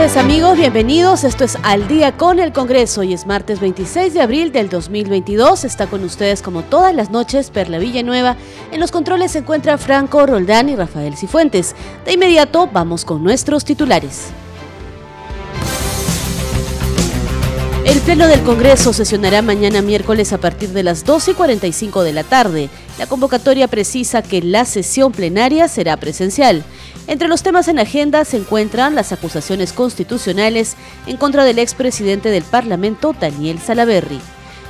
Noches amigos, bienvenidos. Esto es Al día con el Congreso y es martes 26 de abril del 2022. Está con ustedes como todas las noches Perla Villanueva. En los controles se encuentra Franco Roldán y Rafael Cifuentes. De inmediato vamos con nuestros titulares. El Pleno del Congreso sesionará mañana miércoles a partir de las 12 y 45 de la tarde. La convocatoria precisa que la sesión plenaria será presencial. Entre los temas en agenda se encuentran las acusaciones constitucionales en contra del expresidente del Parlamento, Daniel Salaverry.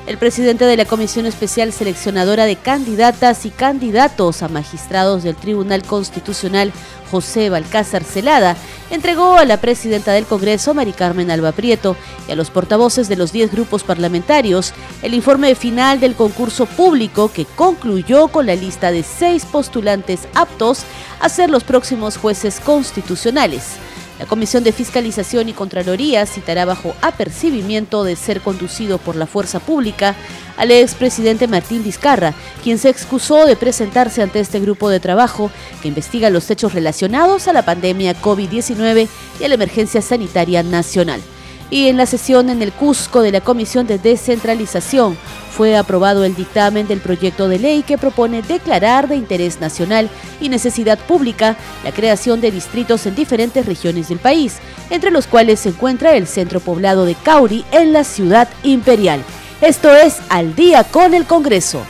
El presidente de la Comisión Especial Seleccionadora de Candidatas y Candidatos a Magistrados del Tribunal Constitucional, José Balcázar Celada, entregó a la presidenta del Congreso, Mari Carmen Alba Prieto, y a los portavoces de los 10 grupos parlamentarios el informe final del concurso público que concluyó con la lista de seis postulantes aptos a ser los próximos jueces constitucionales. La Comisión de Fiscalización y Contraloría citará bajo apercibimiento de ser conducido por la fuerza pública al expresidente Martín Vizcarra, quien se excusó de presentarse ante este grupo de trabajo que investiga los hechos relacionados a la pandemia COVID-19 y a la emergencia sanitaria nacional y en la sesión en el Cusco de la Comisión de Descentralización fue aprobado el dictamen del proyecto de ley que propone declarar de interés nacional y necesidad pública la creación de distritos en diferentes regiones del país, entre los cuales se encuentra el centro poblado de Cauri en la ciudad imperial. Esto es Al día con el Congreso.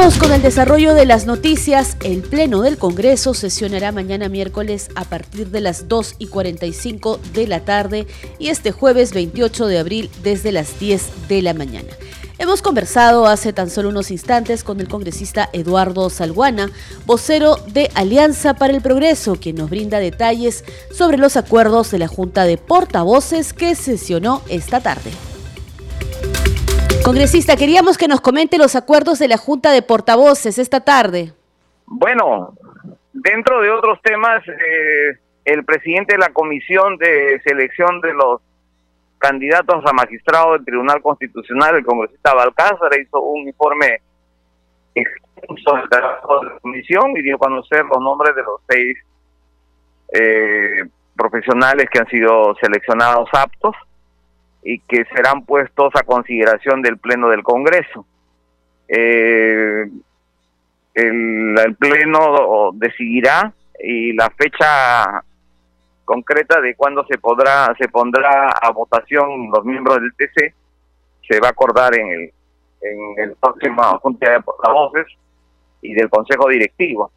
Con el desarrollo de las noticias. El Pleno del Congreso sesionará mañana miércoles a partir de las 2 y 45 de la tarde y este jueves 28 de abril desde las 10 de la mañana. Hemos conversado hace tan solo unos instantes con el congresista Eduardo Salguana, vocero de Alianza para el Progreso, quien nos brinda detalles sobre los acuerdos de la Junta de Portavoces que sesionó esta tarde. Congresista, queríamos que nos comente los acuerdos de la Junta de Portavoces esta tarde. Bueno, dentro de otros temas, eh, el presidente de la Comisión de Selección de los Candidatos a Magistrado del Tribunal Constitucional, el congresista Balcázar, hizo un informe extenso del trabajo de la comisión y dio a conocer los nombres de los seis eh, profesionales que han sido seleccionados aptos y que serán puestos a consideración del Pleno del Congreso. Eh, el, Pleno decidirá y la fecha concreta de cuándo se podrá se pondrá a votación los miembros del TC se va a acordar en el en el próximo junta de portavoces y del consejo directivo.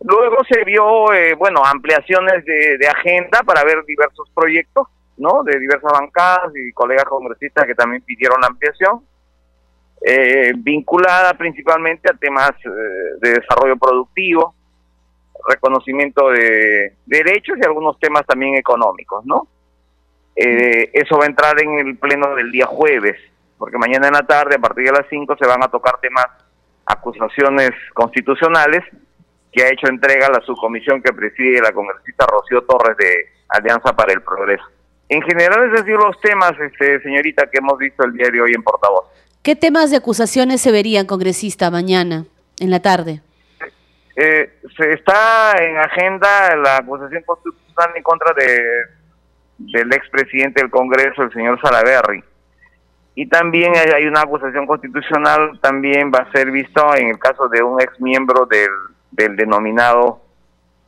Luego se vio, eh, bueno, ampliaciones de agenda para ver diversos proyectos ¿no? De diversas bancadas y colegas congresistas que también pidieron la ampliación, eh, vinculada principalmente a temas eh, de desarrollo productivo, reconocimiento de derechos y algunos temas también económicos, ¿no? Eh, eso va a entrar en el pleno del día jueves, porque mañana en la tarde, a partir de las 5, se van a tocar temas, acusaciones constitucionales, que ha hecho entrega la subcomisión que preside la congresista Rocío Torres de Alianza para el Progreso. En general, es decir, los temas, este, señorita, que hemos visto el día de hoy en portavoz. ¿Qué temas de acusaciones se verían, congresista, mañana, en la tarde? Eh, se está en agenda la acusación constitucional en contra de del expresidente del Congreso, el señor Salaverry. Y también hay una acusación constitucional, también va a ser visto en el caso de un ex miembro del, del denominado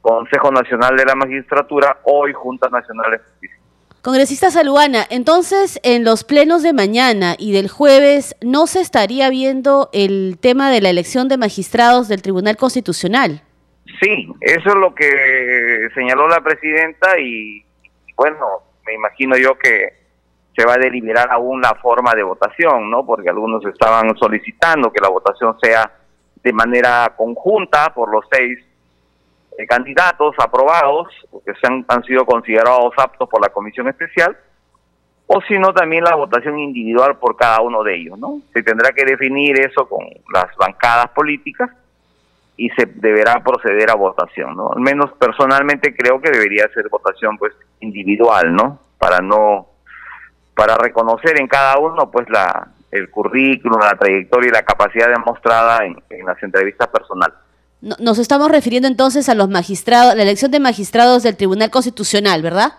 Consejo Nacional de la Magistratura, hoy Junta Nacional de Justicia. Congresista Saluana, entonces en los plenos de mañana y del jueves no se estaría viendo el tema de la elección de magistrados del Tribunal Constitucional. Sí, eso es lo que señaló la presidenta y bueno, me imagino yo que se va a deliberar aún la forma de votación, ¿no? Porque algunos estaban solicitando que la votación sea de manera conjunta por los seis candidatos aprobados, que se han, sido considerados aptos por la comisión especial, o si no también la votación individual por cada uno de ellos, ¿no? Se tendrá que definir eso con las bancadas políticas y se deberá proceder a votación, ¿no? Al menos personalmente creo que debería ser votación pues individual, ¿no? Para no para reconocer en cada uno pues la el currículum, la trayectoria y la capacidad demostrada en, en las entrevistas personales. Nos estamos refiriendo entonces a los magistrados, la elección de magistrados del Tribunal Constitucional, ¿verdad?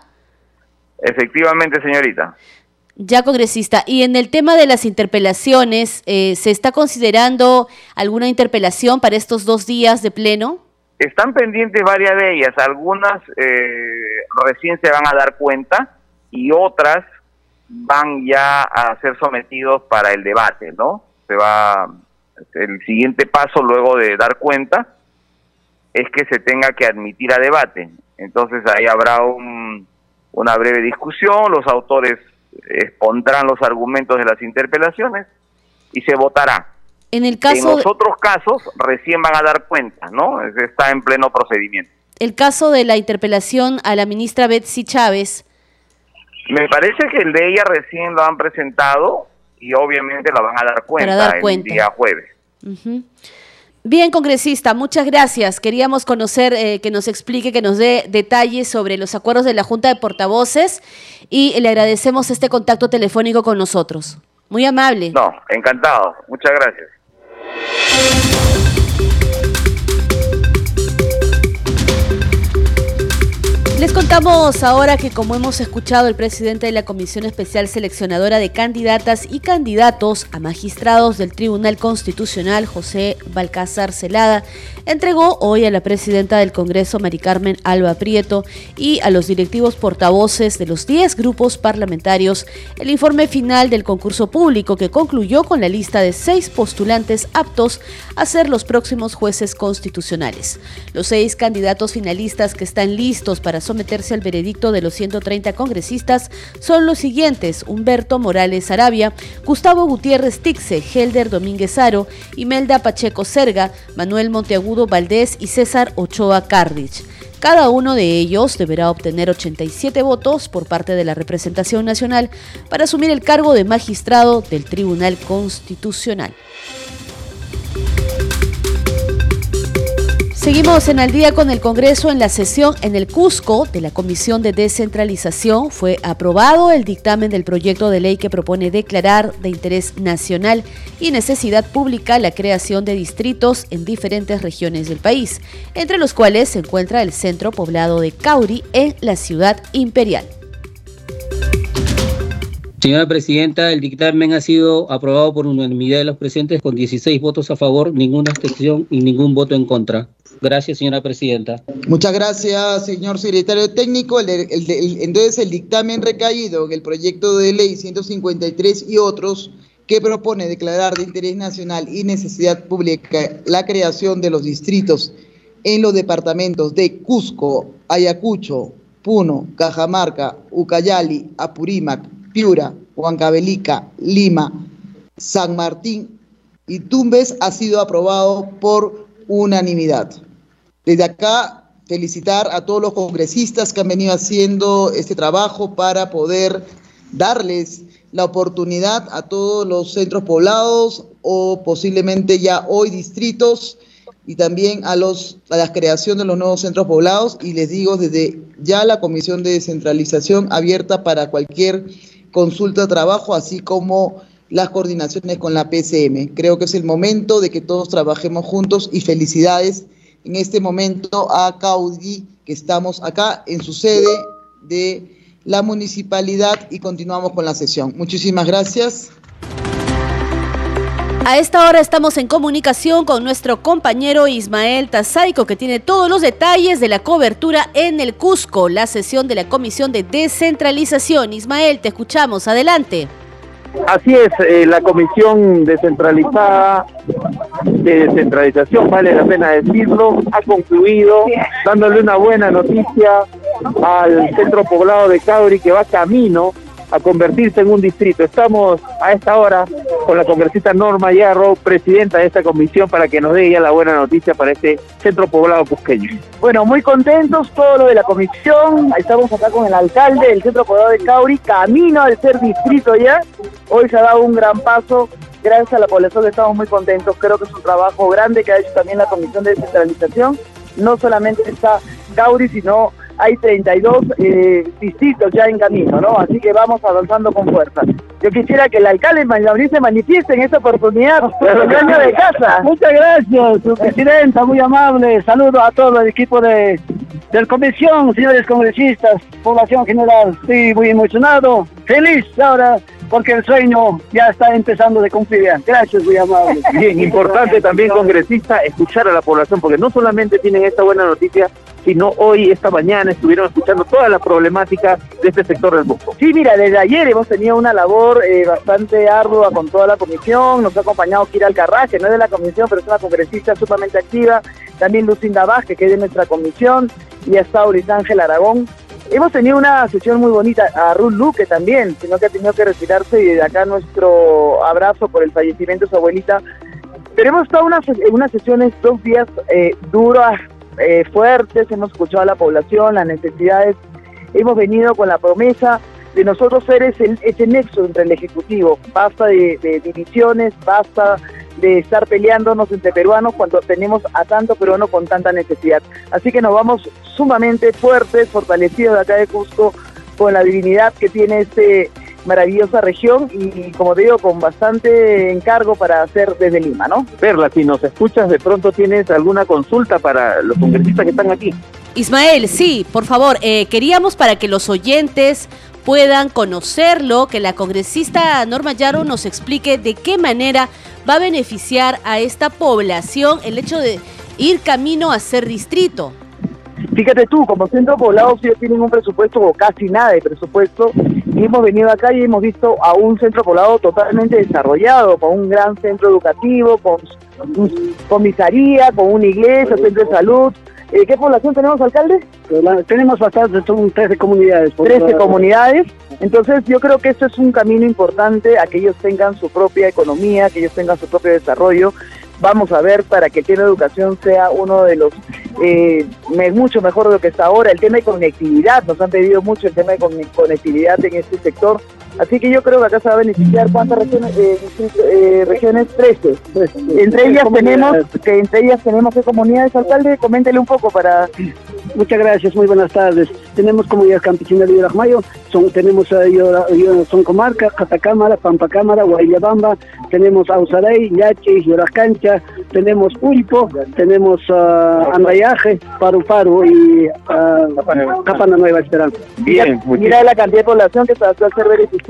Efectivamente, señorita. Ya, congresista. Y en el tema de las interpelaciones, eh, ¿se está considerando alguna interpelación para estos dos días de pleno? Están pendientes varias de ellas. Algunas eh, recién se van a dar cuenta y otras van ya a ser sometidos para el debate, ¿no? Se va el siguiente paso luego de dar cuenta es que se tenga que admitir a debate. Entonces ahí habrá un una breve discusión, los autores expondrán los argumentos de las interpelaciones y se votará. En el caso en los otros casos recién van a dar cuenta, ¿no? Está en pleno procedimiento. El caso de la interpelación a la ministra Betsy Chávez. Me parece que el de ella recién lo han presentado y obviamente la van a dar cuenta, el día jueves. Bien, congresista, muchas gracias. Queríamos conocer, eh, que nos explique, que nos dé detalles sobre los acuerdos de la Junta de Portavoces y le agradecemos este contacto telefónico con nosotros. Muy amable. No, encantado. Muchas gracias. Les contamos ahora que como hemos escuchado el presidente de la Comisión Especial Seleccionadora de Candidatas y Candidatos a Magistrados del Tribunal Constitucional, José Balcázar Celada, entregó hoy a la presidenta del Congreso, Mari Carmen Alba Prieto, y a los directivos portavoces de los 10 grupos parlamentarios el informe final del concurso público que concluyó con la lista de seis postulantes aptos a ser los próximos jueces constitucionales. Los seis candidatos finalistas que están listos para someterse al veredicto de los 130 congresistas son los siguientes: Humberto Morales Arabia, Gustavo Gutiérrez Tixe, Helder Domínguez Aro, Imelda Pacheco Serga, Manuel Monteagudo Valdés y César Ochoa Cardich. Cada uno de ellos deberá obtener 87 votos por parte de la representación nacional para asumir el cargo de magistrado del Tribunal Constitucional. Seguimos en al día con el Congreso en la sesión en el Cusco de la Comisión de Descentralización. Fue aprobado el dictamen del proyecto de ley que propone declarar de interés nacional y necesidad pública la creación de distritos en diferentes regiones del país, entre los cuales se encuentra el centro poblado de Cauri en la ciudad imperial. Señora Presidenta, el dictamen ha sido aprobado por unanimidad de los presentes con 16 votos a favor, ninguna abstención y ningún voto en contra. Gracias, señora Presidenta. Muchas gracias, señor secretario técnico. entonces, el dictamen recaído en el proyecto de ley 153 y otros que propone declarar de interés nacional y necesidad pública la creación de los distritos en los departamentos de Cusco, Ayacucho, Puno, Cajamarca, Ucayali, Apurímac, Piura, Huancavelica, Lima, San Martín y Tumbes ha sido aprobado por unanimidad. Desde acá, felicitar a todos los congresistas que han venido haciendo este trabajo para poder darles la oportunidad a todos los centros poblados o posiblemente ya hoy distritos y también a, los, a la creación de los nuevos centros poblados y les digo desde ya la Comisión de Descentralización abierta para cualquier consulta trabajo, así como las coordinaciones con la PCM. Creo que es el momento de que todos trabajemos juntos y felicidades en este momento a Caudi, que estamos acá en su sede de la municipalidad y continuamos con la sesión. Muchísimas gracias. A esta hora estamos en comunicación con nuestro compañero Ismael Tazaico, que tiene todos los detalles de la cobertura en el Cusco, la sesión de la Comisión de Descentralización. Ismael, te escuchamos, adelante. Así es, eh, la comisión descentralizada de descentralización, vale la pena decirlo, ha concluido dándole una buena noticia al centro poblado de Cauri que va camino a convertirse en un distrito. Estamos a esta hora con la congresista Norma Yarro, presidenta de esta comisión, para que nos dé ya la buena noticia para este centro poblado cusqueño. Bueno, muy contentos todo lo de la comisión. Estamos acá con el alcalde del centro poblado de Cauri, camino al ser distrito ya. Hoy se ha dado un gran paso. Gracias a la población estamos muy contentos. Creo que es un trabajo grande que ha hecho también la comisión de descentralización. No solamente está Cauri, sino hay 32 eh, distritos ya en camino, ¿no? Así que vamos avanzando con fuerza. Yo quisiera que el alcalde Mañaurí se manifieste en esta oportunidad el año de casa. Muchas gracias, su presidenta, muy amable. Saludo a todo el equipo de, de la comisión, señores congresistas, población general. Estoy muy emocionado, feliz ahora porque el sueño ya está empezando de cumplir. Gracias, muy amable. Bien, importante también, congresista, escuchar a la población, porque no solamente tienen esta buena noticia, sino hoy, esta mañana, estuvieron escuchando toda la problemática de este sector del Bosco. Sí, mira, desde ayer hemos tenido una labor eh, bastante ardua con toda la comisión, nos ha acompañado Kira Alcarraz, que no es de la comisión, pero es una congresista sumamente activa, también Lucinda Vázquez, que es de nuestra comisión, y ha estado Luis Ángel Aragón, Hemos tenido una sesión muy bonita, a Ruth Luque también, sino que ha tenido que retirarse y de acá nuestro abrazo por el fallecimiento de su abuelita. Pero hemos estado unas, unas sesiones dos días eh, duras, eh, fuertes, hemos escuchado a la población, las necesidades, hemos venido con la promesa de nosotros ser ese, ese nexo entre el Ejecutivo, basta de, divisiones, basta de estar peleándonos entre peruanos cuando tenemos a tanto peruano con tanta necesidad. Así que nos vamos sumamente fuertes, fortalecidos de acá de Cusco, con la divinidad que tiene este maravillosa región y como te digo con bastante encargo para hacer desde Lima, ¿no? Perla, si nos escuchas de pronto tienes alguna consulta para los congresistas que están aquí. Ismael, sí, por favor, eh, queríamos para que los oyentes puedan conocerlo, que la congresista Norma Yaro nos explique de qué manera va a beneficiar a esta población el hecho de ir camino a ser distrito. Fíjate tú, como centro poblado si tienen un presupuesto o casi nada de presupuesto y hemos venido acá y hemos visto a un centro poblado totalmente desarrollado, con un gran centro educativo, con comisaría, con una iglesia, centro de salud, eh, ¿Qué población tenemos, alcalde? tenemos bastante, son 13 comunidades. 13 comunidades. Entonces yo creo que esto es un camino importante a que ellos tengan su propia economía, que ellos tengan su propio desarrollo. Vamos a ver para que el tema de educación sea uno de los, eh, mucho mejor de lo que está ahora. El tema de conectividad, nos han pedido mucho el tema de conectividad en este sector. Así que yo creo que acá se va a beneficiar cuántas regiones, eh, eh, regiones 13. Entre ellas tenemos, que entre ellas tenemos qué comunidades, alcalde, coméntele un poco para. Muchas gracias, muy buenas tardes. Tenemos comunidad campesina de Yorajmayo, son, tenemos uh, son comarca, Catacámara, Pampacámara, Guayabamba, tenemos Ausaray, Yachi, Yorascancha, tenemos Pulpo, tenemos uh, Andayaje, Paru Paru y uh, Capana Nueva Esperanza. Bien, mira la cantidad de población que se va a hacer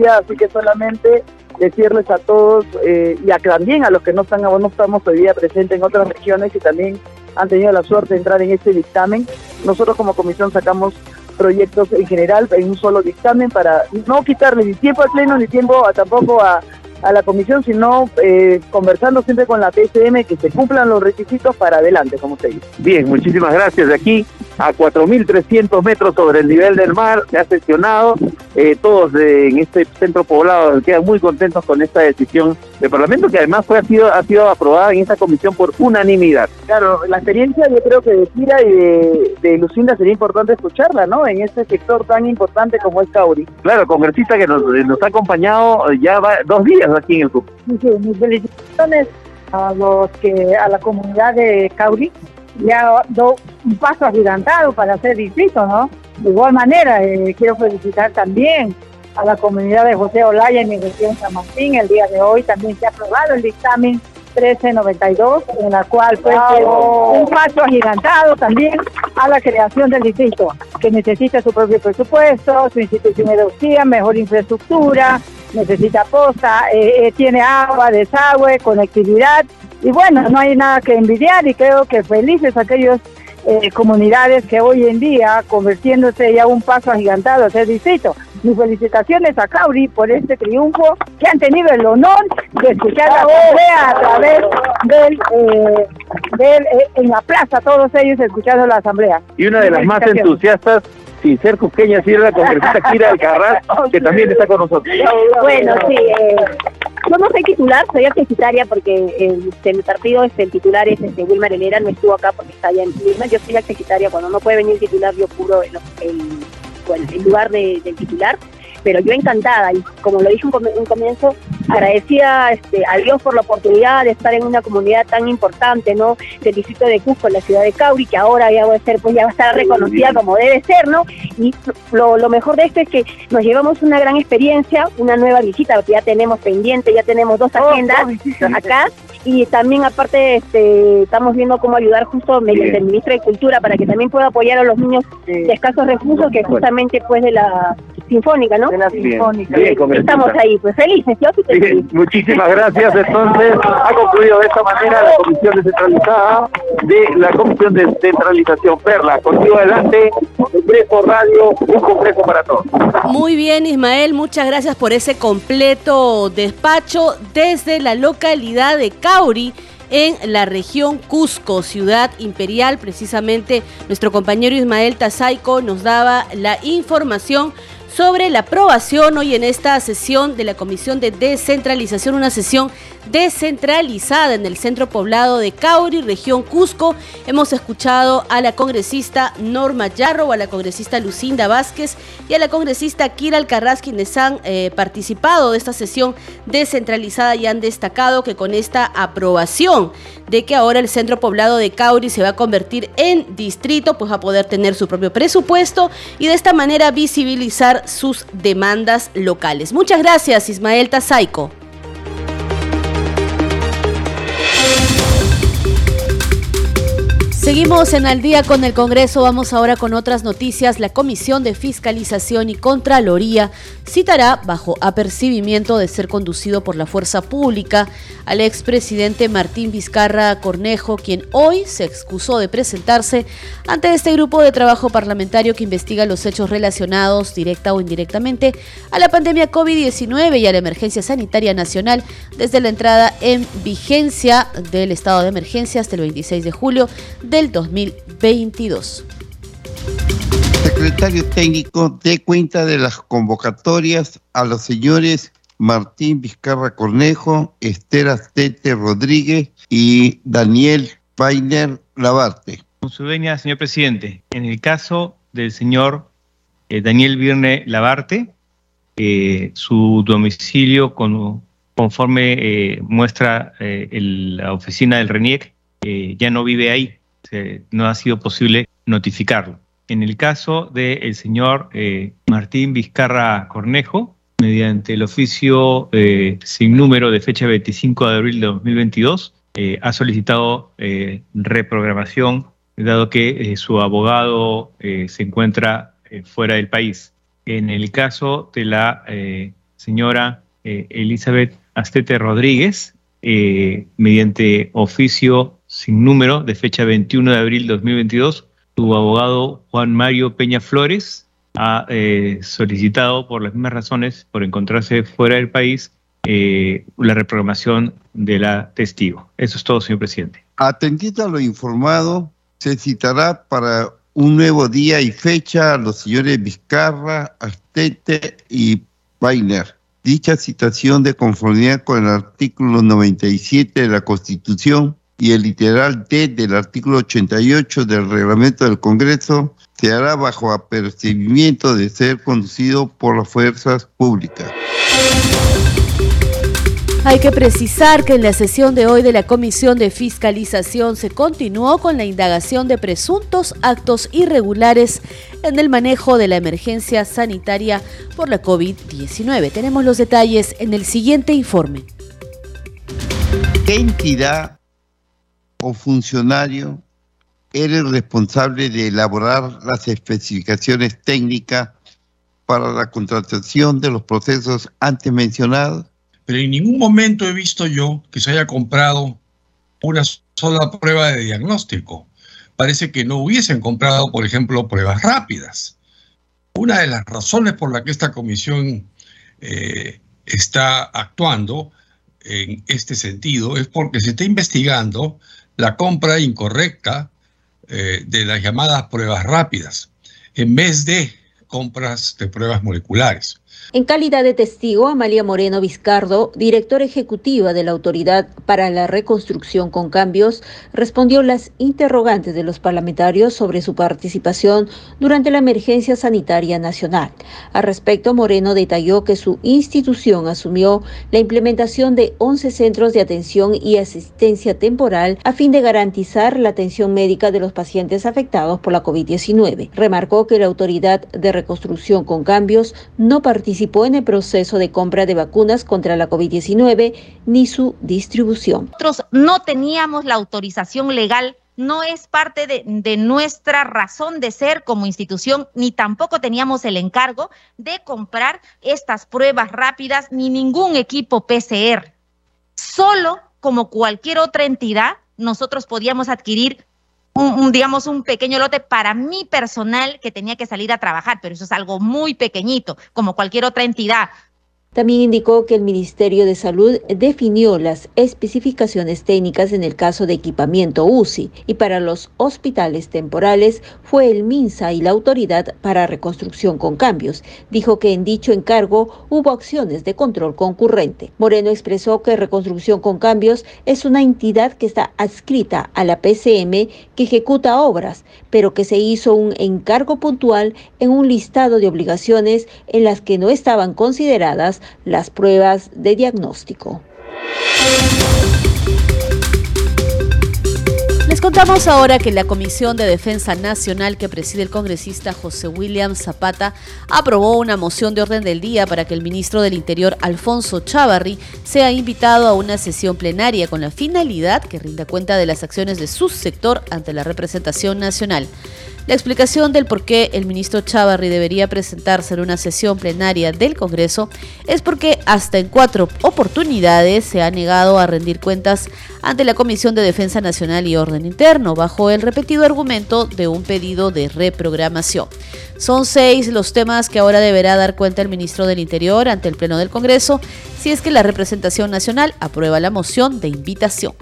así que solamente decirles a todos eh, y a, también a los que no están no estamos hoy día presentes en otras regiones y también han tenido la suerte de entrar en este dictamen. Nosotros como comisión sacamos proyectos en general en un solo dictamen para no quitarle ni tiempo al pleno ni tiempo a, tampoco a, a la comisión, sino eh, conversando siempre con la PSM que se cumplan los requisitos para adelante, como usted dice. Bien, muchísimas gracias. De aquí a 4.300 metros sobre el nivel del mar, se ha sesionado. Eh, todos en este centro poblado quedan muy contentos con esta decisión del Parlamento, que además fue, ha, sido, ha sido aprobada en esta comisión por unanimidad. Claro, la experiencia yo creo que de Kira y de, Lucinda sería importante escucharla, ¿no? En este sector tan importante como es Cauri. Claro, congresista que nos, nos ha acompañado ya va dos días aquí en el club. Sí, mis felicitaciones a los que a la comunidad de Cauri ya do un paso agigantado para ser distrito, ¿no? De igual manera, eh, quiero felicitar también a la comunidad de José Olaya en mi región San Martín. El día de hoy también se ha aprobado el dictamen 1392, en la cual fue un paso agigantado también a la creación del distrito, que necesita su propio presupuesto, su institución de mejor infraestructura, necesita posta, eh, eh, tiene agua, desagüe, conectividad, y bueno, no hay nada que envidiar y creo que felices aquellos eh, comunidades que hoy en día, convirtiéndose ya un paso agigantado a ser distrito. Mis felicitaciones a Cauri por este triunfo que han tenido el honor de escuchar la asamblea a través del, eh, del eh, en la plaza, todos ellos escuchando la asamblea. Y una de las más entusiastas sí, ser cusqueña, sí, la congresista Kira Alcarraz, que también está con nosotros. Bueno, sí, eh, yo no soy titular, soy accesitaria porque el, este, mi partido, este, el titular es este, Wilmar Helera, no estuvo acá porque está allá en Lima, yo soy accesitaria, cuando no puede venir titular yo cubro el, el, lugar del titular pero yo encantada y como lo dije en un comienzo, agradecida este, a Dios por la oportunidad de estar en una comunidad tan importante, ¿no? Del distrito de Cusco, la ciudad de Cauri, que ahora ya va a ser, pues ya va a estar reconocida como debe ser, ¿no? Y lo, lo mejor de esto es que nos llevamos una gran experiencia, una nueva visita, porque ya tenemos pendiente, ya tenemos dos oh, agendas acá y también aparte este, estamos viendo cómo ayudar justo mediante el ministro de Cultura para que también pueda apoyar a los niños de escasos recursos que justamente pues de la sinfónica, ¿no? De la sinfónica. Estamos ahí, pues felices, yo Muchísimas gracias. Entonces, ha concluido de esta manera la comisión descentralizada de la comisión de descentralización Perla. Contigo adelante, Congreso Radio, un congreso para todos. Muy bien, Ismael, muchas gracias por ese completo despacho desde la localidad de En la región Cusco, ciudad imperial. Precisamente nuestro compañero Ismael Tazaico nos daba la información sobre la aprobación hoy en esta sesión de la Comisión de Descentralización, una sesión descentralizada en el centro poblado de Cauri, región Cusco. Hemos escuchado a la congresista Norma Yarro, a la congresista Lucinda Vázquez y a la congresista Kira Alcarraz, quienes han eh, participado de esta sesión descentralizada y han destacado que con esta aprobación de que ahora el centro poblado de Cauri se va a convertir en distrito, pues va a poder tener su propio presupuesto y de esta manera visibilizar sus demandas locales. Muchas gracias, Ismael Tazaico. Seguimos en al día con el Congreso. Vamos ahora con otras noticias. La Comisión de Fiscalización y Contraloría citará, bajo apercibimiento de ser conducido por la fuerza pública, al expresidente Martín Vizcarra Cornejo, quien hoy se excusó de presentarse ante este grupo de trabajo parlamentario que investiga los hechos relacionados, directa o indirectamente, a la pandemia COVID-19 y a la emergencia sanitaria nacional desde la entrada en vigencia del estado de emergencia hasta el 26 de julio del 2022. Secretario técnico, dé cuenta de las convocatorias a los señores Martín Vizcarra Cornejo, Esther Astete Rodríguez y Daniel Painer Lavarte. Con su venia, señor presidente, en el caso del señor eh, Daniel Virne Lavarte, eh, su domicilio con, conforme eh, muestra la oficina del RENIEC, ya no vive ahí no ha sido posible notificarlo. En el caso del señor eh, Martín Vizcarra Cornejo, mediante el oficio eh, sin número de fecha 25 de abril de 2022, eh, ha solicitado reprogramación, dado que su abogado se encuentra fuera del país. En el caso de la señora Elizabeth Astete Rodríguez, mediante oficio sin número de fecha 21 de abril de 2022, su abogado Juan Mario Peña Flores ha eh, solicitado por las mismas razones, por encontrarse fuera del país, eh, la reprogramación de la testigo. Eso es todo, señor presidente. Atendiendo a lo informado, se citará para un nuevo día y fecha a los señores Vizcarra, Astete y Weiner. Dicha citación de conformidad con el artículo 97 de la Constitución y el literal D del artículo 88 del reglamento del Congreso se hará bajo apercibimiento de ser conducido por las fuerzas públicas. Hay que precisar que en la sesión de hoy de la Comisión de Fiscalización se continuó con la indagación de presuntos actos irregulares en el manejo de la emergencia sanitaria por la COVID-19. Tenemos los detalles en el siguiente informe. ¿Qué entidad o funcionario eres responsable de elaborar las especificaciones técnicas para la contratación de los procesos antes mencionados? Pero en ningún momento he visto yo que se haya comprado una sola prueba de diagnóstico. Parece que no hubiesen comprado, por ejemplo, pruebas rápidas. Una de las razones por la que esta comisión eh, está actuando en este sentido es porque se está investigando la compra incorrecta eh, de las llamadas pruebas rápidas. en vez de compras de pruebas moleculares. En calidad de testigo, Amalia Moreno Vizcardo, directora ejecutiva de la Autoridad para la Reconstrucción con Cambios, respondió las interrogantes de los parlamentarios sobre su participación durante la emergencia sanitaria nacional. Al respecto, Moreno detalló que su institución asumió la implementación de 11 centros de atención y asistencia temporal a fin de garantizar la atención médica de los pacientes afectados por la COVID-19. Remarcó que la Autoridad de Reconstrucción con Cambios no participó participó en el proceso de compra de vacunas contra la COVID-19 ni su distribución. Nosotros no teníamos la autorización legal no es parte de, de, nuestra razón de ser como institución, ni tampoco teníamos el encargo de comprar estas pruebas rápidas ni ningún equipo PCR. Solo como cualquier otra entidad, nosotros podíamos adquirir un, digamos, un pequeño lote para mi personal que tenía que salir a trabajar, pero eso es algo muy pequeñito, como cualquier otra entidad. También indicó que el Ministerio de Salud definió las especificaciones técnicas en el caso de equipamiento UCI y para los hospitales temporales fue el MINSA y la Autoridad para Reconstrucción con Cambios. Dijo que en dicho encargo hubo acciones de control concurrente. Moreno expresó que Reconstrucción con Cambios es una entidad que está adscrita a la PCM que ejecuta obras, pero que se hizo un encargo puntual en un listado de obligaciones en las que no estaban consideradas las pruebas de diagnóstico. Contamos ahora que la Comisión de Defensa Nacional que preside el congresista José William Zapata aprobó una moción de orden del día para que el ministro del Interior Alfonso Chávarri sea invitado a una sesión plenaria con la finalidad que rinda cuenta de las acciones de su sector ante la representación nacional. La explicación del por qué el ministro Chávarri debería presentarse en una sesión plenaria del Congreso es porque hasta en cuatro oportunidades se ha negado a rendir cuentas ante la Comisión de Defensa Nacional y Orden Interno, bajo el repetido argumento de un pedido de reprogramación. Son seis los temas que ahora deberá dar cuenta el ministro del Interior ante el Pleno del Congreso si es que la representación nacional aprueba la moción de invitación.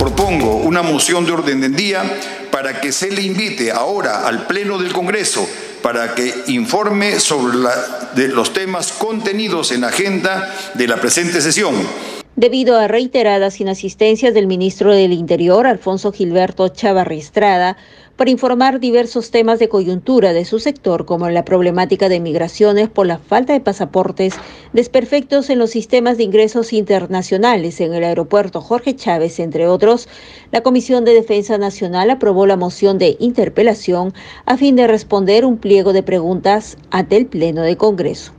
Propongo una moción de orden del día para que se le invite ahora al Pleno del Congreso para que informe sobre los temas contenidos en la agenda de la presente sesión. Debido a reiteradas inasistencias del ministro del Interior, Alfonso Gilberto Chavarri Estrada, para informar diversos temas de coyuntura de su sector, como la problemática de migraciones por la falta de pasaportes, desperfectos en los sistemas de ingresos internacionales en el aeropuerto Jorge Chávez, entre otros, la Comisión de Defensa Nacional aprobó la moción de interpelación a fin de responder un pliego de preguntas ante el Pleno de Congreso.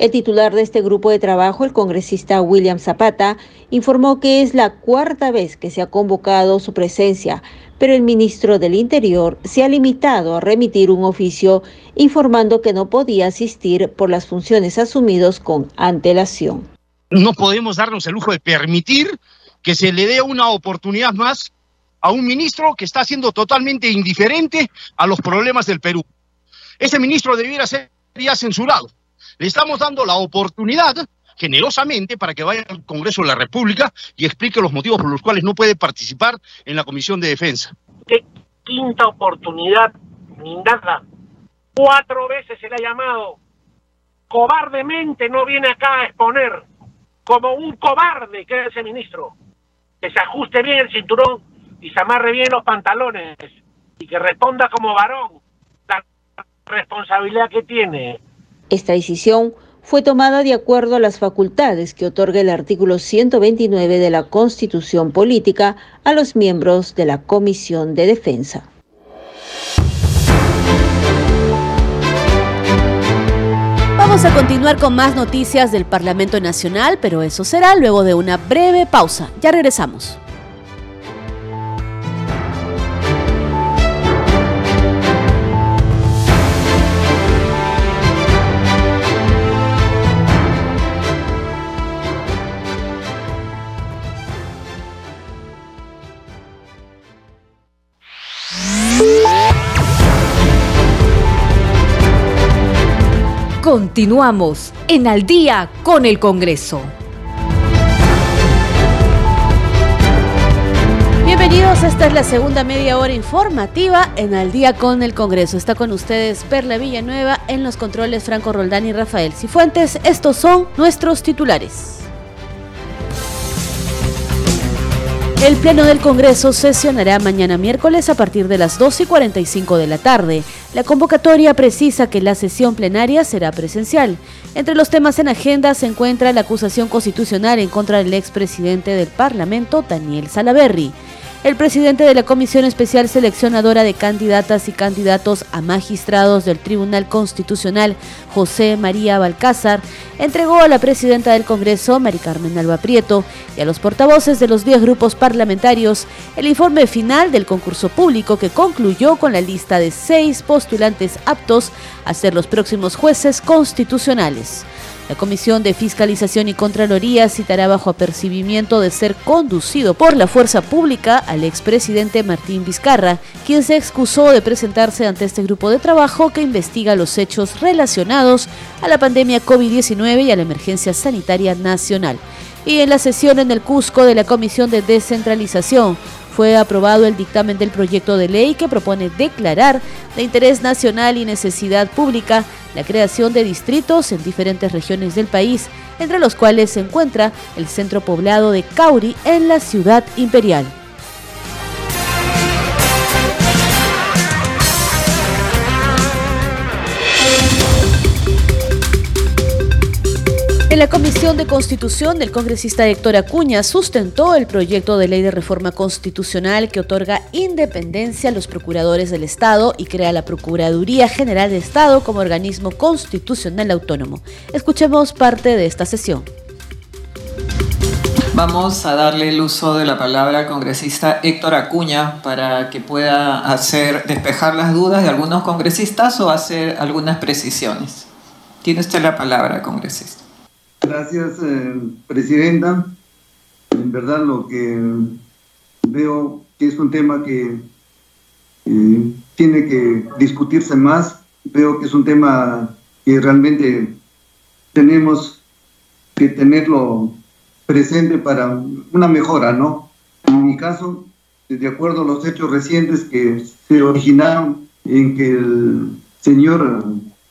El titular de este grupo de trabajo, el congresista William Zapata, informó que es la cuarta vez que se ha convocado su presencia, pero el ministro del Interior se ha limitado a remitir un oficio informando que no podía asistir por las funciones asumidos con antelación. No podemos darnos el lujo de permitir que se le dé una oportunidad más a un ministro que está siendo totalmente indiferente a los problemas del Perú. Ese ministro debiera ser ya censurado le estamos dando la oportunidad generosamente para que vaya al Congreso de la República y explique los motivos por los cuales no puede participar en la Comisión de Defensa. ¿Qué quinta oportunidad? Ni nada. Cuatro veces se le ha llamado. Cobardemente no viene acá a exponer como un cobarde que es ese ministro. Que se ajuste bien el cinturón y se amarre bien los pantalones y que responda como varón la responsabilidad que tiene esta decisión fue tomada de acuerdo a las facultades que otorga el artículo 129 de la Constitución Política a los miembros de la Comisión de Defensa. Vamos a continuar con más noticias del Parlamento Nacional, pero eso será luego de una breve pausa. Ya regresamos. Continuamos en Al día con el Congreso. Bienvenidos esta es la segunda media hora informativa en Al día con el Congreso. Está con ustedes Perla Villanueva en los controles Franco Roldán y Rafael Cifuentes. Estos son nuestros titulares. El Pleno del Congreso sesionará mañana miércoles a partir de las 2 y 45 de la tarde. La convocatoria precisa que la sesión plenaria será presencial. Entre los temas en agenda se encuentra la acusación constitucional en contra del expresidente del Parlamento, Daniel Salaverry. El presidente de la Comisión Especial Seleccionadora de Candidatas y Candidatos a Magistrados del Tribunal Constitucional, José María Balcázar, entregó a la presidenta del Congreso, Mari Carmen Alba Prieto, y a los portavoces de los 10 grupos parlamentarios el informe final del concurso público que concluyó con la lista de seis postulantes aptos a ser los próximos jueces constitucionales. La Comisión de Fiscalización y Contraloría citará bajo apercibimiento de ser conducido por la fuerza pública al expresidente Martín Vizcarra, quien se excusó de presentarse ante este grupo de trabajo que investiga los hechos relacionados a la pandemia COVID-19 y a la emergencia sanitaria nacional. Y en la sesión en el Cusco de la Comisión de Descentralización, fue aprobado el dictamen del proyecto de ley que propone declarar de interés nacional y necesidad pública la creación de distritos en diferentes regiones del país, entre los cuales se encuentra el centro poblado de Cauri en la ciudad imperial. La Comisión de Constitución, el congresista Héctor Acuña sustentó el proyecto de ley de reforma constitucional que otorga independencia a los procuradores del Estado y crea la Procuraduría General de Estado como organismo constitucional autónomo. Escuchemos parte de esta sesión. Vamos a darle el uso de la palabra al congresista Héctor Acuña para que pueda hacer despejar las dudas de algunos congresistas o hacer algunas precisiones. Tiene usted la palabra, congresista. Gracias, eh, Presidenta. En verdad lo que veo que es un tema que eh, tiene que discutirse más. Veo que es un tema que realmente tenemos que tenerlo presente para una mejora, ¿no? En mi caso, de acuerdo a los hechos recientes que se originaron en que el señor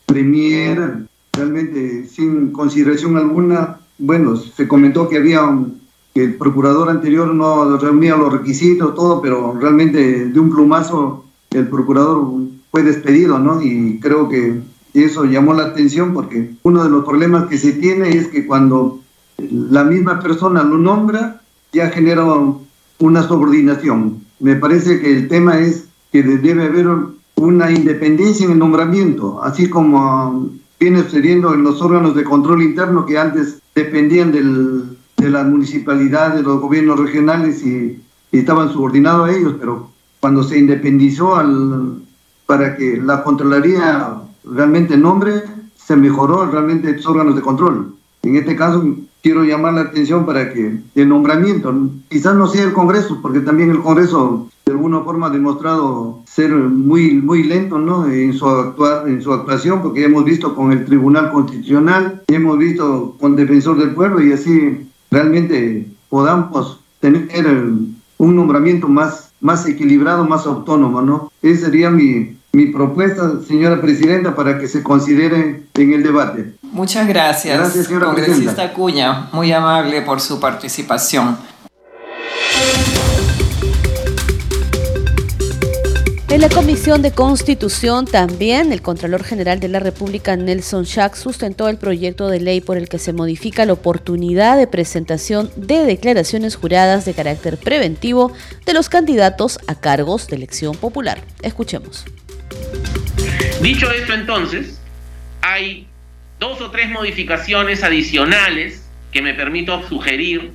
Premier realmente sin consideración alguna, bueno, se comentó que había que el procurador anterior no reunía los requisitos, todo, pero realmente de un plumazo el procurador fue despedido, ¿no? Y creo que eso llamó la atención porque uno de los problemas que se tiene es que cuando la misma persona lo nombra, ya genera una subordinación. Me parece que el tema es que debe haber una independencia en el nombramiento, así como viene sucediendo en los órganos de control interno que antes dependían del, de las municipalidades, de los gobiernos regionales y, estaban subordinados a ellos, pero cuando se independizó al, para que la Contraloría realmente nombre, se mejoró realmente los órganos de control. En este caso, quiero llamar la atención para que el nombramiento, quizás no sea el Congreso, porque también el Congreso de alguna forma ha demostrado ser muy, muy lento ¿no? en, su actuar, en su actuación, porque hemos visto con el Tribunal Constitucional, hemos visto con Defensor del Pueblo y así realmente podamos tener un nombramiento más, más equilibrado, más autónomo. ¿no? Esa sería mi, mi propuesta, señora presidenta, para que se considere en el debate. Muchas gracias, gracias señora congresista Acuña, muy amable por su participación. En la Comisión de Constitución también el Contralor General de la República, Nelson Schack, sustentó el proyecto de ley por el que se modifica la oportunidad de presentación de declaraciones juradas de carácter preventivo de los candidatos a cargos de elección popular. Escuchemos. Dicho esto entonces, hay dos o tres modificaciones adicionales que me permito sugerir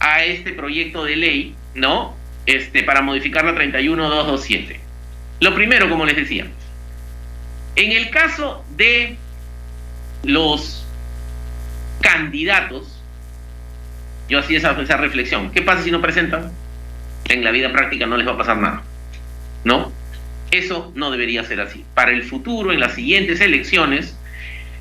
a este proyecto de ley, ¿no? Este, para modificar la 31227. Lo primero, como les decía, en el caso de los candidatos, yo hacía esa, esa reflexión, ¿qué pasa si no presentan? En la vida práctica no les va a pasar nada, ¿no? Eso no debería ser así. Para el futuro, en las siguientes elecciones,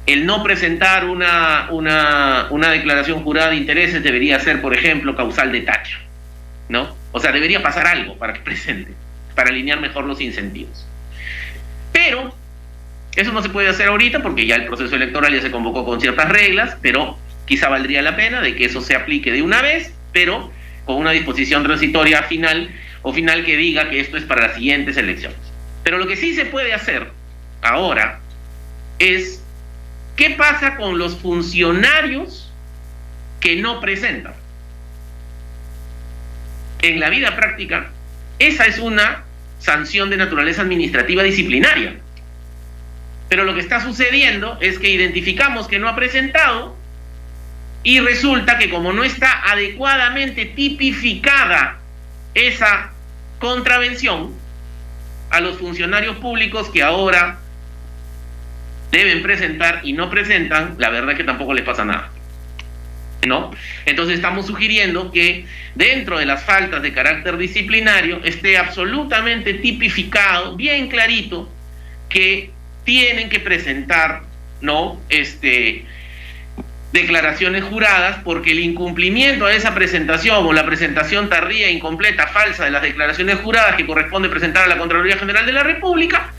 el no presentar una, una, una declaración jurada de intereses debería ser, por ejemplo, causal de tacha. ¿no? O sea, debería pasar algo para que presente, para alinear mejor los incentivos. Pero eso no se puede hacer ahorita porque ya el proceso electoral ya se convocó con ciertas reglas, pero quizá valdría la pena de que eso se aplique de una vez, pero con una disposición transitoria final o final que diga que esto es para las siguientes elecciones. Pero lo que sí se puede hacer ahora es qué pasa con los funcionarios que no presentan. En la vida práctica, esa es una sanción de naturaleza administrativa disciplinaria. Pero lo que está sucediendo es que identificamos que no ha presentado y resulta que como no está adecuadamente tipificada esa contravención a los funcionarios públicos que ahora deben presentar y no presentan, la verdad es que tampoco les pasa nada. ¿No? Entonces estamos sugiriendo que dentro de las faltas de carácter disciplinario esté absolutamente tipificado, bien clarito, que tienen que presentar, ¿no? Este, declaraciones juradas porque el incumplimiento a esa presentación o la presentación tardía, incompleta, falsa de las declaraciones juradas que corresponde presentar a la Contraloría General de la República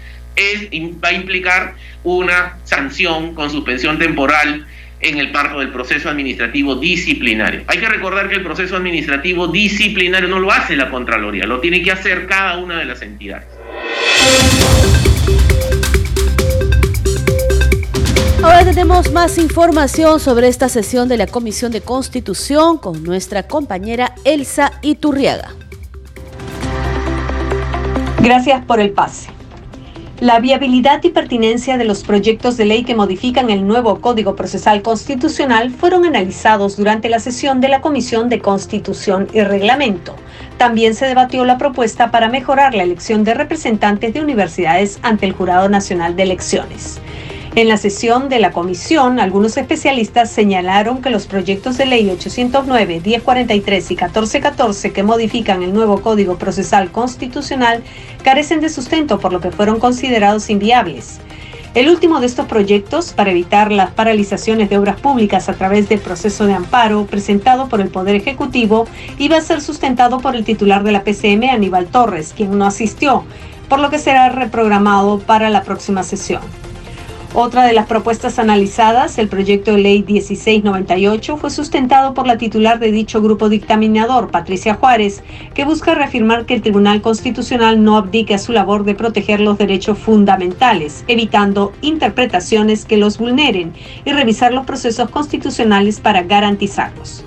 va a implicar una sanción con suspensión temporal en el marco del proceso administrativo disciplinario. Hay que recordar que el proceso administrativo disciplinario no lo hace la Contraloría, lo tiene que hacer cada una de las entidades. Ahora tenemos más información sobre esta sesión de la Comisión de Constitución con nuestra compañera Elsa Iturriaga. Gracias por el pase. La viabilidad y pertinencia de los proyectos de ley que modifican el nuevo Código Procesal Constitucional fueron analizados durante la sesión de la Comisión de Constitución y Reglamento. También se debatió la propuesta para mejorar la elección de representantes de universidades ante el Jurado Nacional de Elecciones. En la sesión de la comisión, algunos especialistas señalaron que los proyectos de ley 809, 1043 y 1414 que modifican el nuevo Código Procesal Constitucional carecen de sustento por lo que fueron considerados inviables. El último de estos proyectos, para evitar las paralizaciones de obras públicas a través del proceso de amparo presentado por el Poder Ejecutivo, iba a ser sustentado por el titular de la PCM, Aníbal Torres, quien no asistió, por lo que será reprogramado para la próxima sesión. Otra de las propuestas analizadas, el proyecto de ley 1698, fue sustentado por la titular de dicho grupo dictaminador, Patricia Juárez, que busca reafirmar que el Tribunal Constitucional no abdique a su labor de proteger los derechos fundamentales, evitando interpretaciones que los vulneren y revisar los procesos constitucionales para garantizarlos.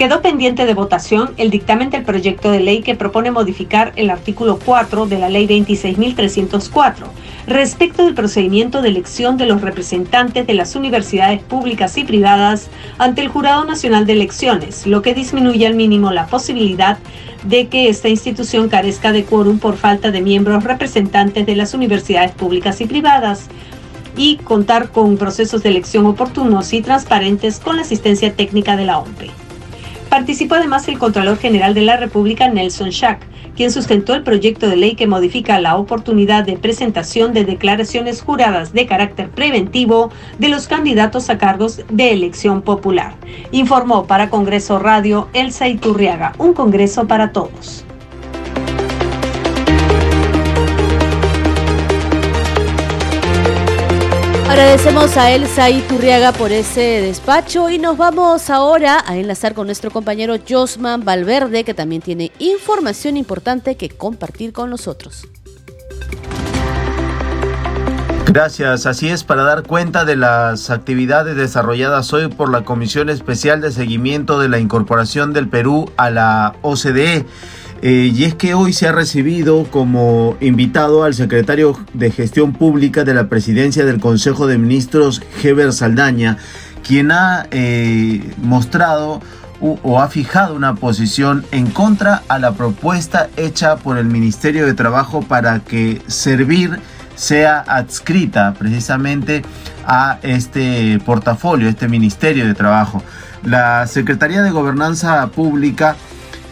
Quedó pendiente de votación el dictamen del proyecto de ley que propone modificar el artículo 4 de la Ley 26.304 respecto del procedimiento de elección de los representantes de las universidades públicas y privadas ante el Jurado Nacional de Elecciones, lo que disminuye al mínimo la posibilidad de que esta institución carezca de quórum por falta de miembros representantes de las universidades públicas y privadas y contar con procesos de elección oportunos y transparentes con la asistencia técnica de la OMPE. Participó además el Contralor General de la República, Nelson Schack, quien sustentó el proyecto de ley que modifica la oportunidad de presentación de declaraciones juradas de carácter preventivo de los candidatos a cargos de elección popular. Informó para Congreso Radio Elsa Iturriaga, un Congreso para todos. Agradecemos a Elsa Iturriaga por ese despacho y nos vamos ahora a enlazar con nuestro compañero Josman Valverde, que también tiene información importante que compartir con nosotros. Gracias, así es, para dar cuenta de las actividades desarrolladas hoy por la Comisión Especial de Seguimiento de la Incorporación del Perú a la OCDE. Eh, y es que hoy se ha recibido como invitado al secretario de Gestión Pública de la Presidencia del Consejo de Ministros, Heber Saldaña, quien ha eh, mostrado o ha fijado una posición en contra a la propuesta hecha por el Ministerio de Trabajo para que Servir sea adscrita precisamente a este portafolio, este Ministerio de Trabajo. La Secretaría de Gobernanza Pública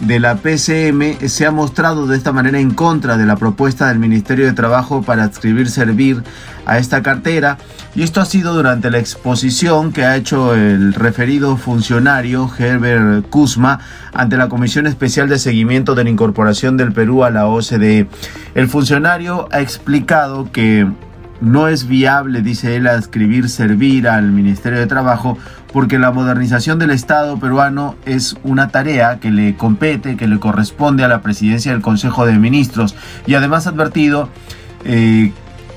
de la PCM se ha mostrado de esta manera en contra de la propuesta del Ministerio de Trabajo para adscribir servir a esta cartera y esto ha sido durante la exposición que ha hecho el referido funcionario Herbert Kuzma ante la Comisión Especial de Seguimiento de la Incorporación del Perú a la OCDE. El funcionario ha explicado que no es viable, dice él, adscribir servir al Ministerio de Trabajo porque la modernización del Estado peruano es una tarea que le compete, que le corresponde a la presidencia del Consejo de Ministros y además ha advertido eh,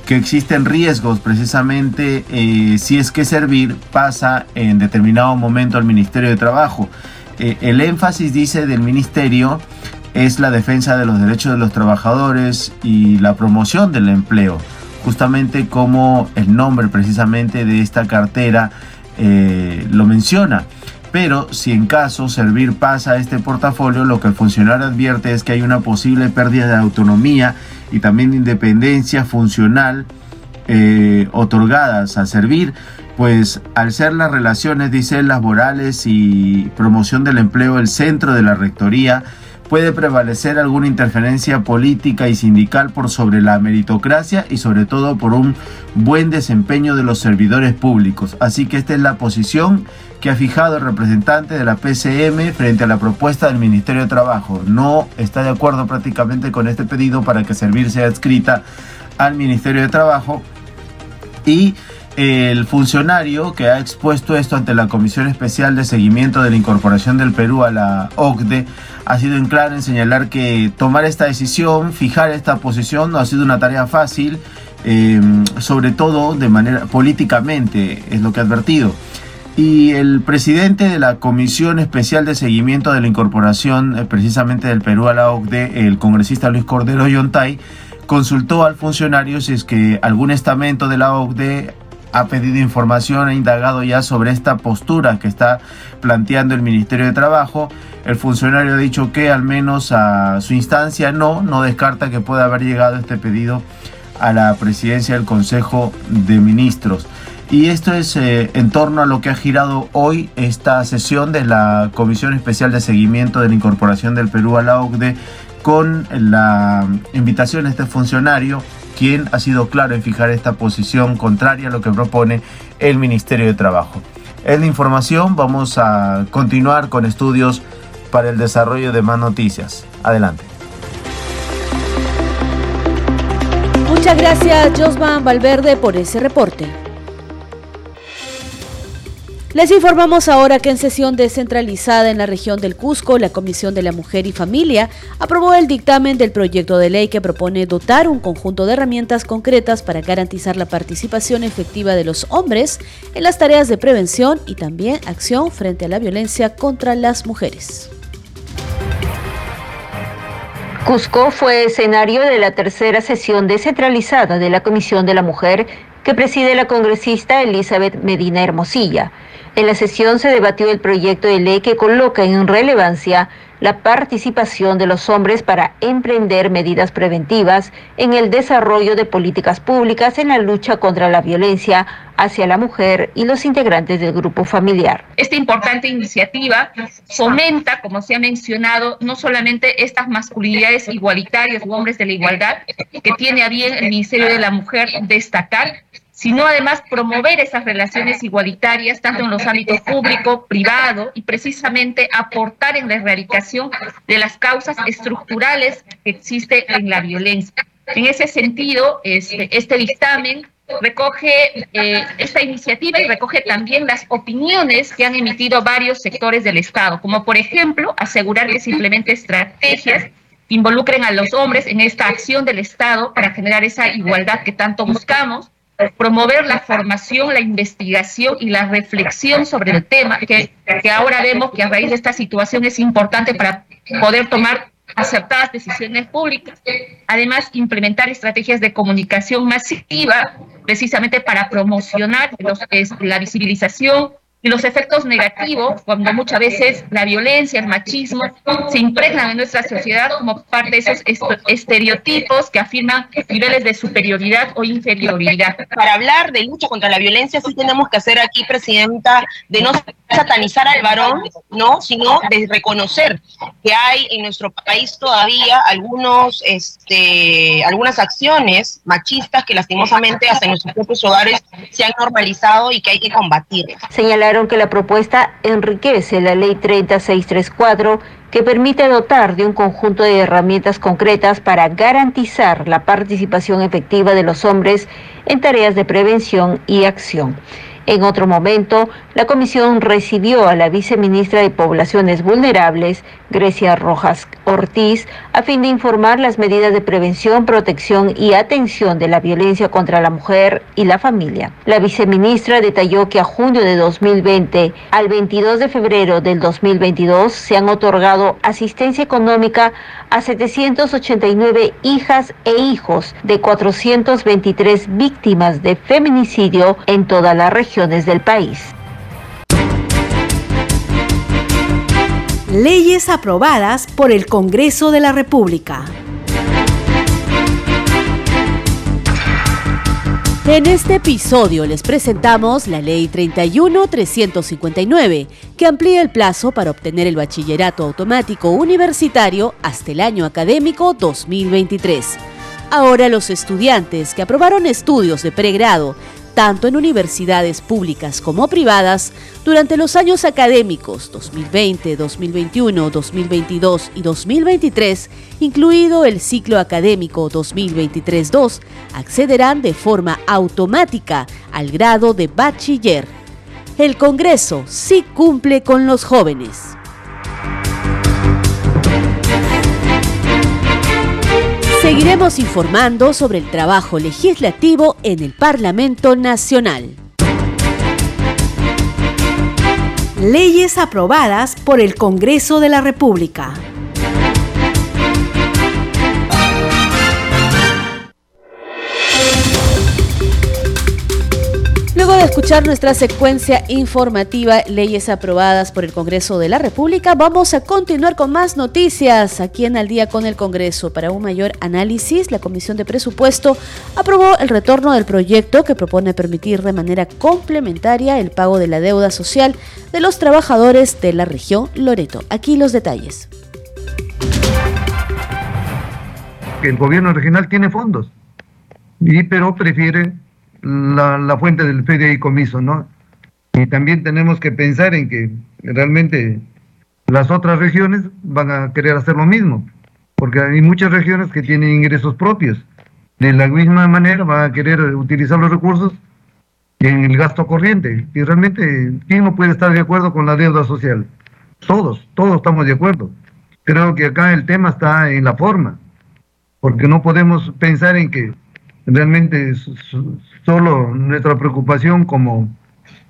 que existen riesgos precisamente eh, si es que servir pasa en determinado momento al Ministerio de Trabajo. Eh, el énfasis, dice, del Ministerio es la defensa de los derechos de los trabajadores y la promoción del empleo, justamente como el nombre precisamente de esta cartera eh, lo menciona. Pero si en caso servir pasa a este portafolio, lo que el funcionario advierte es que hay una posible pérdida de autonomía y también de independencia funcional eh, otorgadas a servir, pues al ser las relaciones, dice, laborales y promoción del empleo el centro de la rectoría, puede prevalecer alguna interferencia política y sindical por sobre la meritocracia y sobre todo por un buen desempeño de los servidores públicos. Así que esta es la posición que ha fijado el representante de la PCM frente a la propuesta del Ministerio de Trabajo. No está de acuerdo prácticamente con este pedido para que Servir sea adscrita al Ministerio de Trabajo y el funcionario que ha expuesto esto ante la Comisión Especial de Seguimiento de la Incorporación del Perú a la OCDE ha sido en claro en señalar que tomar esta decisión, fijar esta posición, no ha sido una tarea fácil, em, sobre todo de manera políticamente, es lo que ha advertido. Y el presidente de la Comisión Especial de Seguimiento de la Incorporación, eh, precisamente del Perú a la OCDE, el congresista Luis Cordero Yontay, consultó al funcionario si es que algún estamento de la OCDE ha pedido información, ha indagado ya sobre esta postura que está planteando el Ministerio de Trabajo. El funcionario ha dicho que al menos a su instancia no, no descarta que pueda haber llegado este pedido a la presidencia del Consejo de Ministros. Y esto es eh, en torno a lo que ha girado hoy esta sesión de la Comisión Especial de Seguimiento de la Incorporación del Perú a la OCDE con la invitación de este funcionario quien ha sido claro en fijar esta posición contraria a lo que propone el Ministerio de Trabajo. En la información vamos a continuar con estudios para el desarrollo de más noticias. Adelante. Muchas gracias Josvan Valverde por ese reporte. Les informamos ahora que en sesión descentralizada en la región del Cusco, la Comisión de la Mujer y Familia aprobó el dictamen del proyecto de ley que propone dotar un conjunto de herramientas concretas para garantizar la participación efectiva de los hombres en las tareas de prevención y también acción frente a la violencia contra las mujeres. Cusco fue escenario de la tercera sesión descentralizada de la Comisión de la Mujer que preside la congresista Elizabeth Medina Hermosilla. En la sesión se debatió el proyecto de ley que coloca en relevancia la participación de los hombres para emprender medidas preventivas en el desarrollo de políticas públicas en la lucha contra la violencia hacia la mujer y los integrantes del grupo familiar. Esta importante iniciativa fomenta, como se ha mencionado, no solamente estas masculinidades igualitarias u hombres de la igualdad que tiene a bien el Ministerio de la Mujer destacar, sino además promover esas relaciones igualitarias tanto en los ámbitos público, privado y precisamente aportar en la erradicación de las causas estructurales que existen en la violencia. En ese sentido, este, este dictamen recoge eh, esta iniciativa y recoge también las opiniones que han emitido varios sectores del Estado, como por ejemplo asegurar que se implementen estrategias involucren a los hombres en esta acción del Estado para generar esa igualdad que tanto buscamos, promover la formación, la investigación y la reflexión sobre el tema, que, ahora vemos que a raíz de esta situación es importante para poder tomar acertadas decisiones públicas. Además, implementar estrategias de comunicación masiva precisamente para promocionar los, la visibilización los efectos negativos, cuando muchas veces la violencia, el machismo se impregnan en nuestra sociedad como parte de esos estereotipos que afirman niveles de superioridad o inferioridad. Para hablar de lucha contra la violencia, sí tenemos que hacer aquí, Presidenta, de no satanizar al varón, ¿no? sino de reconocer que hay en nuestro país todavía algunos, este, algunas acciones machistas que lastimosamente hasta en nuestros propios hogares se han normalizado y que hay que combatir. Que la propuesta enriquece la ley 30634 que permite dotar de un conjunto de herramientas concretas para garantizar la participación efectiva de los hombres en tareas de prevención y acción. En otro momento, la comisión recibió a la viceministra de Poblaciones Vulnerables, Grecia Rojas Ortiz, a fin de informar las medidas de prevención, protección y atención de la violencia contra la mujer y la familia. La viceministra detalló que a junio de 2020 al 22 de febrero del 2022 se han otorgado asistencia económica a 789 hijas e hijos de 423 víctimas de feminicidio en todas las regiones del país. Leyes aprobadas por el Congreso de la República. En este episodio les presentamos la Ley 31-359, que amplía el plazo para obtener el bachillerato automático universitario hasta el año académico 2023. Ahora los estudiantes que aprobaron estudios de pregrado tanto en universidades públicas como privadas, durante los años académicos 2020, 2021, 2022 y 2023, incluido el ciclo académico 2023-2, accederán de forma automática al grado de bachiller. El Congreso sí cumple con los jóvenes. Seguiremos informando sobre el trabajo legislativo en el Parlamento Nacional. Leyes aprobadas por el Congreso de la República. Luego de escuchar nuestra secuencia informativa Leyes aprobadas por el Congreso de la República, vamos a continuar con más noticias aquí en Al día con el Congreso. Para un mayor análisis, la Comisión de Presupuesto aprobó el retorno del proyecto que propone permitir de manera complementaria el pago de la deuda social de los trabajadores de la región Loreto. Aquí los detalles. El gobierno regional tiene fondos, y, pero prefiere la, la fuente del fideicomiso, ¿no? Y también tenemos que pensar en que realmente las otras regiones van a querer hacer lo mismo, porque hay muchas regiones que tienen ingresos propios. De la misma manera van a querer utilizar los recursos en el gasto corriente. Y realmente, ¿quién no puede estar de acuerdo con la deuda social? Todos, todos estamos de acuerdo. Creo que acá el tema está en la forma, porque no podemos pensar en que realmente solo nuestra preocupación como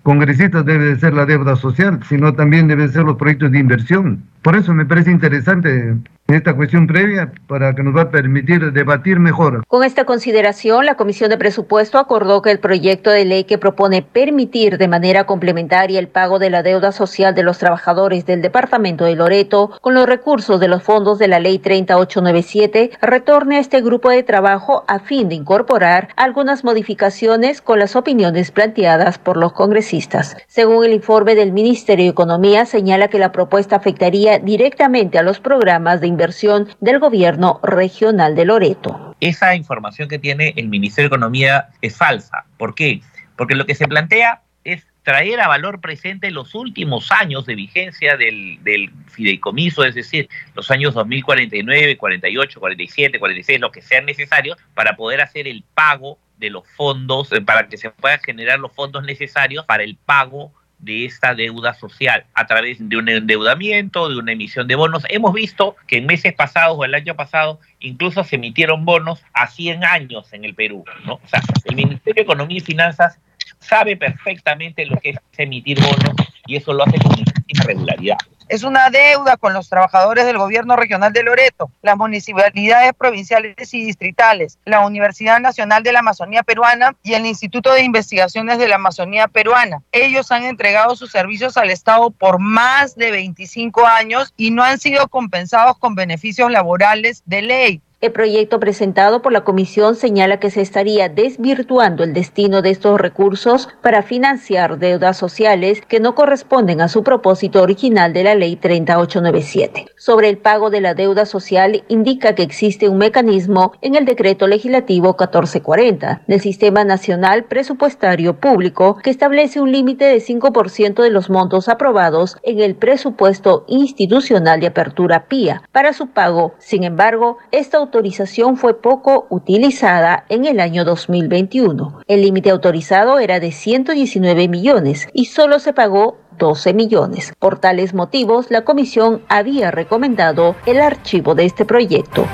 congresistas debe de ser la deuda social, sino también deben ser los proyectos de inversión. Por eso me parece interesante esta cuestión previa para que nos va a permitir debatir mejor. Con esta consideración, la Comisión de Presupuesto acordó que el proyecto de ley que propone permitir de manera complementaria el pago de la deuda social de los trabajadores del Departamento de Loreto con los recursos de los fondos de la Ley 3897 retorne a este grupo de trabajo a fin de incorporar algunas modificaciones con las opiniones planteadas por los congresistas. Según el informe del Ministerio de Economía, señala que la propuesta afectaría directamente a los programas de inversión del gobierno regional de Loreto. Esa información que tiene el Ministerio de Economía es falsa. ¿Por qué? Porque lo que se plantea es traer a valor presente los últimos años de vigencia del, del, fideicomiso, es decir, los años 2049, 48, 47, 46, lo que sean necesarios para poder hacer el pago de los fondos, eh, para que se puedan generar los fondos necesarios para el pago de esta deuda social a través de un endeudamiento, de una emisión de bonos. Hemos visto que en meses pasados o el año pasado incluso se emitieron bonos a 100 años en el Perú. ¿no? O sea, el Ministerio de Economía y Finanzas sabe perfectamente lo que es emitir bonos y eso lo hace con muchísima regularidad es una deuda con los trabajadores del gobierno regional de Loreto, las municipalidades provinciales y distritales, la Universidad Nacional de la Amazonía Peruana y el Instituto de Investigaciones de la Amazonía Peruana. Ellos han entregado sus servicios al Estado por más de 25 años y no han sido compensados con beneficios laborales de ley El proyecto presentado por la comisión señala que se estaría desvirtuando el destino de estos recursos para financiar deudas sociales que no corresponden a su propósito original de la ley 3897. Sobre el pago de la deuda social indica que existe un mecanismo en el decreto legislativo 1440 del Sistema Nacional Presupuestario Público que establece un límite de 5% de los montos aprobados en el presupuesto institucional de apertura PIA para su pago. Sin embargo, esta autorización fue poco utilizada en el año 2021. El límite autorizado era de 119 millones y solo se pagó 12 millones. Por tales motivos, la comisión había recomendado el archivo de este proyecto.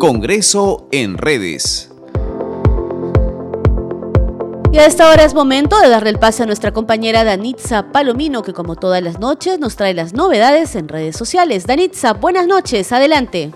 Congreso en redes. Y a esta hora es momento de darle el pase a nuestra compañera Danitza Palomino, que como todas las noches nos trae las novedades en redes sociales. Danitza, buenas noches, adelante.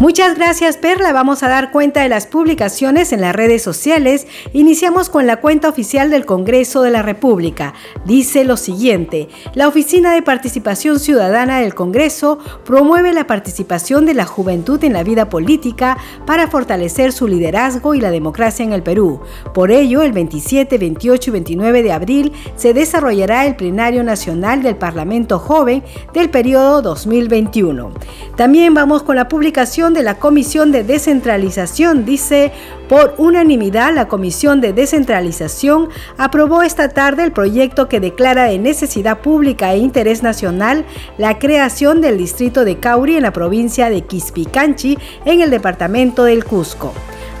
Muchas gracias Perla, vamos a dar cuenta de las publicaciones en las redes sociales. Iniciamos con la cuenta oficial del Congreso de la República. Dice lo siguiente, la Oficina de Participación Ciudadana del Congreso promueve la participación de la juventud en la vida política para fortalecer su liderazgo y la democracia en el Perú. Por ello, el 27, 28 y 29 de abril se desarrollará el plenario nacional del Parlamento Joven del periodo 2021. También vamos con la publicación de la Comisión de Descentralización. Dice, por unanimidad, la Comisión de Descentralización aprobó esta tarde el proyecto que declara de necesidad pública e interés nacional la creación del distrito de Cauri en la provincia de Quispicanchi, en el departamento del Cusco.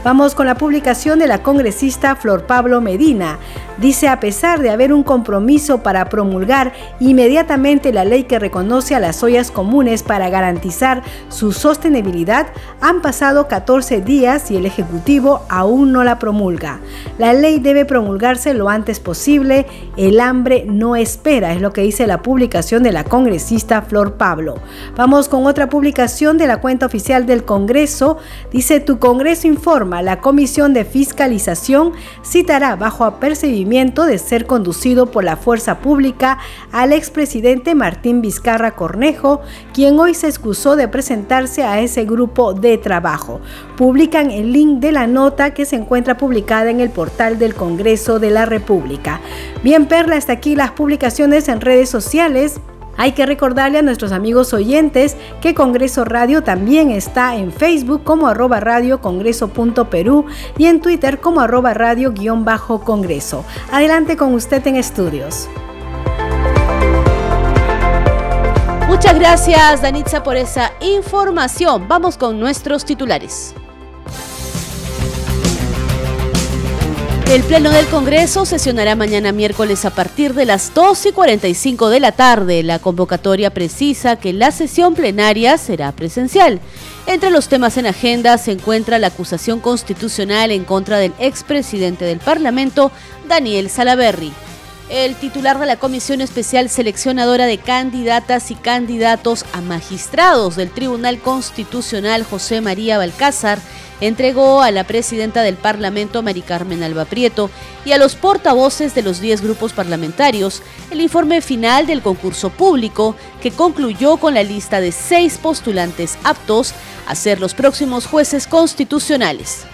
Vamos con la publicación de la congresista Flor Pablo Medina. Dice, a pesar de haber un compromiso para promulgar inmediatamente la ley que reconoce a las ollas comunes para garantizar su sostenibilidad, han pasado 14 días y el Ejecutivo aún no la promulga. La ley debe promulgarse lo antes posible, el hambre no espera, es lo que dice la publicación de la congresista Flor Pablo. Vamos con otra publicación de la cuenta oficial del Congreso. Dice, tu Congreso informa, la Comisión de Fiscalización citará bajo apercibimiento de ser conducido por la fuerza pública al expresidente Martín Vizcarra Cornejo, quien hoy se excusó de presentarse a ese grupo de trabajo. Publican el link de la nota que se encuentra publicada en el portal del Congreso de la República. Bien, Perla, hasta aquí las publicaciones en redes sociales. Hay que recordarle a nuestros amigos oyentes que Congreso Radio también está en Facebook como arroba y en Twitter como arroba radio guion bajo congreso. Adelante con usted en estudios. Muchas gracias Danitza por esa información. Vamos con nuestros titulares. El Pleno del Congreso sesionará mañana miércoles a partir de las 2 y 45 de la tarde. La convocatoria precisa que la sesión plenaria será presencial. Entre los temas en agenda se encuentra la acusación constitucional en contra del expresidente del Parlamento, Daniel Salaverry. El titular de la Comisión Especial Seleccionadora de Candidatas y Candidatos a Magistrados del Tribunal Constitucional, José María Balcázar, entregó a la presidenta del Parlamento, Mari Carmen Alba Prieto, y a los portavoces de los 10 grupos parlamentarios el informe final del concurso público que concluyó con la lista de seis postulantes aptos a ser los próximos jueces constitucionales.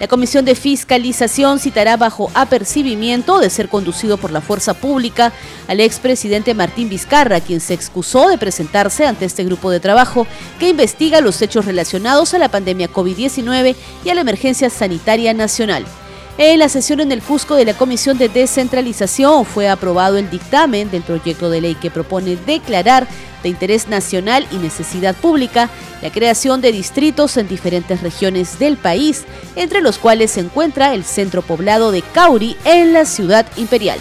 La Comisión de Fiscalización citará bajo apercibimiento de ser conducido por la fuerza pública al expresidente Martín Vizcarra, quien se excusó de presentarse ante este grupo de trabajo que investiga los hechos relacionados a la pandemia COVID-19 y a la emergencia sanitaria nacional. En la sesión en el Cusco de la Comisión de Descentralización fue aprobado el dictamen del proyecto de ley que propone declarar de interés nacional y necesidad pública la creación de distritos en diferentes regiones del país, entre los cuales se encuentra el centro poblado de Cauri en la ciudad imperial.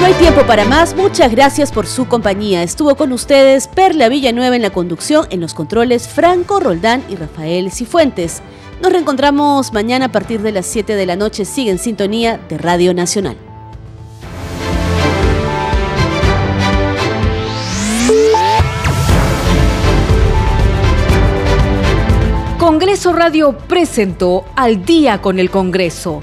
No hay tiempo para más, muchas gracias por su compañía. Estuvo con ustedes Perla Villanueva en la conducción, en los controles Franco Roldán y Rafael Cifuentes. Nos reencontramos mañana a partir de las 7 de la noche. Sigue en sintonía de Radio Nacional. Congreso Radio presentó Al día con el Congreso.